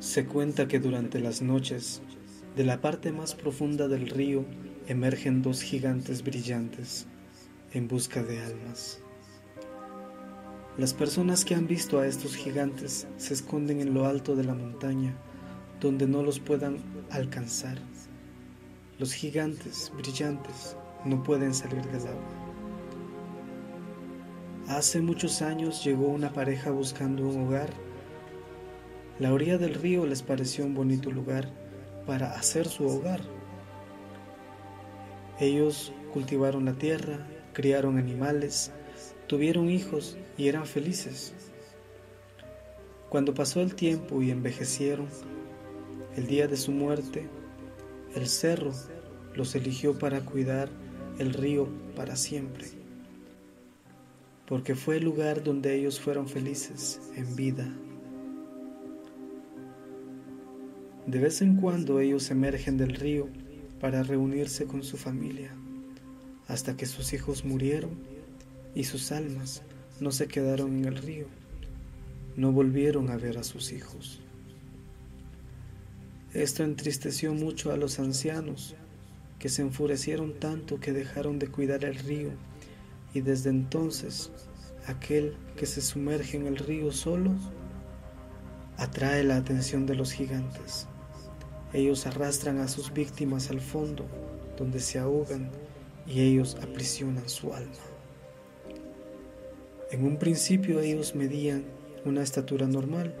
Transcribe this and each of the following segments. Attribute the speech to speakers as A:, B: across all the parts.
A: Se cuenta que durante las noches, de la parte más profunda del río, emergen dos gigantes brillantes en busca de almas. Las personas que han visto a estos gigantes se esconden en lo alto de la montaña, donde no los puedan alcanzar. Los gigantes brillantes no pueden salir del agua. Hace muchos años llegó una pareja buscando un hogar la orilla del río les pareció un bonito lugar para hacer su hogar. Ellos cultivaron la tierra, criaron animales, tuvieron hijos y eran felices. Cuando pasó el tiempo y envejecieron, el día de su muerte, el cerro los eligió para cuidar el río para siempre, porque fue el lugar donde ellos fueron felices en vida De vez en cuando ellos emergen del río para reunirse con su familia, hasta que sus hijos murieron y sus almas no se quedaron en el río, no volvieron a ver a sus hijos. Esto entristeció mucho a los ancianos, que se enfurecieron tanto que dejaron de cuidar el río, y desde entonces aquel que se sumerge en el río solo atrae la atención de los gigantes. Ellos arrastran a sus víctimas al fondo, donde se ahogan y ellos aprisionan su alma. En un principio ellos medían una estatura normal,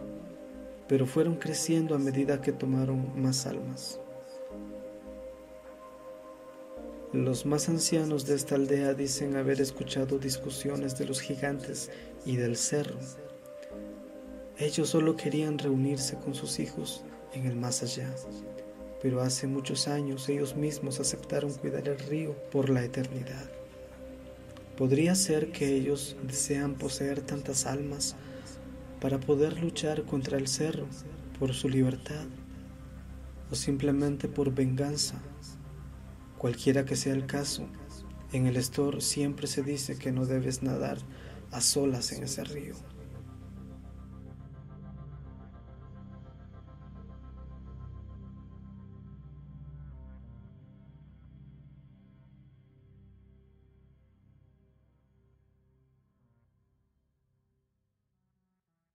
A: pero fueron creciendo a medida que tomaron más almas. Los más ancianos de esta aldea dicen haber escuchado discusiones de los gigantes y del cerro. Ellos solo querían reunirse con sus hijos en el más allá. Pero hace muchos años ellos mismos aceptaron cuidar el río por la eternidad. Podría ser que ellos desean poseer tantas almas para poder luchar contra el cerro por su libertad o simplemente por venganza. Cualquiera que sea el caso, en el store siempre se dice que no debes nadar a solas en ese río.